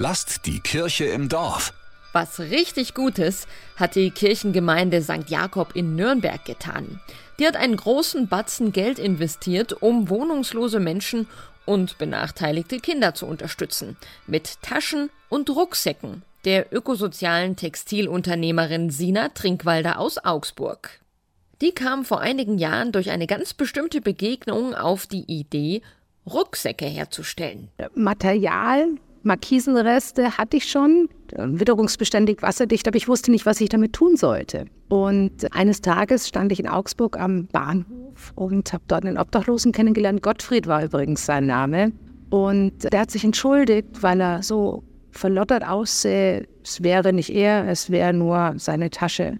Lasst die Kirche im Dorf. Was richtig Gutes hat die Kirchengemeinde St. Jakob in Nürnberg getan. Die hat einen großen Batzen Geld investiert, um wohnungslose Menschen und benachteiligte Kinder zu unterstützen. Mit Taschen und Rucksäcken der ökosozialen Textilunternehmerin Sina Trinkwalder aus Augsburg. Die kam vor einigen Jahren durch eine ganz bestimmte Begegnung auf die Idee, Rucksäcke herzustellen. Material, Markisenreste hatte ich schon, witterungsbeständig, wasserdicht, aber ich wusste nicht, was ich damit tun sollte. Und eines Tages stand ich in Augsburg am Bahnhof und habe dort einen Obdachlosen kennengelernt. Gottfried war übrigens sein Name. Und der hat sich entschuldigt, weil er so verlottert aussähe. Es wäre nicht er, es wäre nur seine Tasche.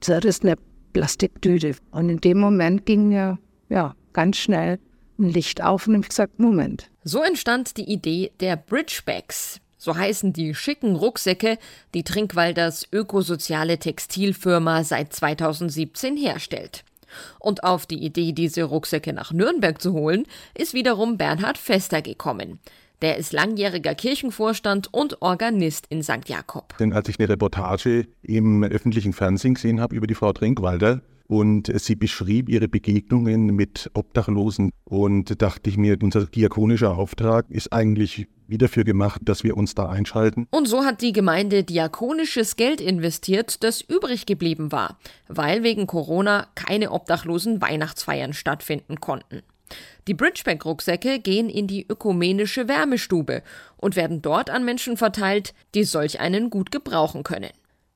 Zerrissene Plastiktüte. Und in dem Moment ging mir ja ganz schnell ein Licht auf und ich gesagt, Moment. So entstand die Idee der Bridgebacks. So heißen die schicken Rucksäcke, die Trinkwalders ökosoziale Textilfirma seit 2017 herstellt. Und auf die Idee, diese Rucksäcke nach Nürnberg zu holen, ist wiederum Bernhard Fester gekommen. Der ist langjähriger Kirchenvorstand und Organist in St. Jakob. Denn als ich eine Reportage im öffentlichen Fernsehen gesehen habe über die Frau Trinkwalder, und sie beschrieb ihre Begegnungen mit Obdachlosen und dachte ich mir, unser diakonischer Auftrag ist eigentlich wieder dafür gemacht, dass wir uns da einschalten. Und so hat die Gemeinde diakonisches Geld investiert, das übrig geblieben war, weil wegen Corona keine obdachlosen Weihnachtsfeiern stattfinden konnten. Die Bridgeback-Rucksäcke gehen in die ökumenische Wärmestube und werden dort an Menschen verteilt, die solch einen gut gebrauchen können.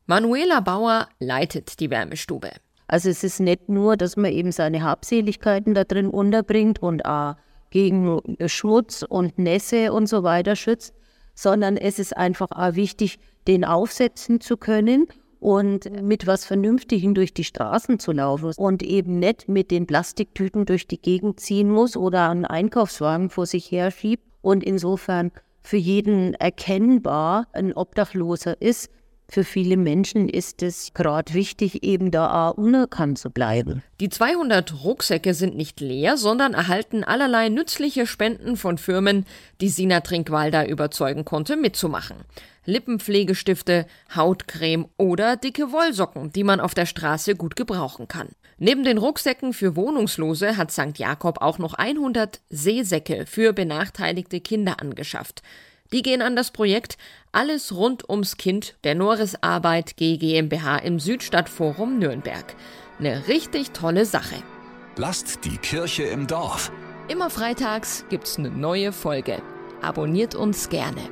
Manuela Bauer leitet die Wärmestube. Also es ist nicht nur, dass man eben seine Habseligkeiten da drin unterbringt und auch gegen Schmutz und Nässe und so weiter schützt, sondern es ist einfach auch wichtig, den aufsetzen zu können und mit was Vernünftigem durch die Straßen zu laufen und eben nicht mit den Plastiktüten durch die Gegend ziehen muss oder einen Einkaufswagen vor sich her schiebt und insofern für jeden erkennbar ein Obdachloser ist, für viele Menschen ist es gerade wichtig, eben da unerkannt zu bleiben. Die 200 Rucksäcke sind nicht leer, sondern erhalten allerlei nützliche Spenden von Firmen, die Sina Trinkwalder überzeugen konnte, mitzumachen. Lippenpflegestifte, Hautcreme oder dicke Wollsocken, die man auf der Straße gut gebrauchen kann. Neben den Rucksäcken für Wohnungslose hat St. Jakob auch noch 100 Seesäcke für benachteiligte Kinder angeschafft. Die gehen an das Projekt Alles rund ums Kind der Norris Arbeit GmbH im Südstadtforum Nürnberg. Eine richtig tolle Sache. Lasst die Kirche im Dorf. Immer freitags gibt's eine neue Folge. Abonniert uns gerne.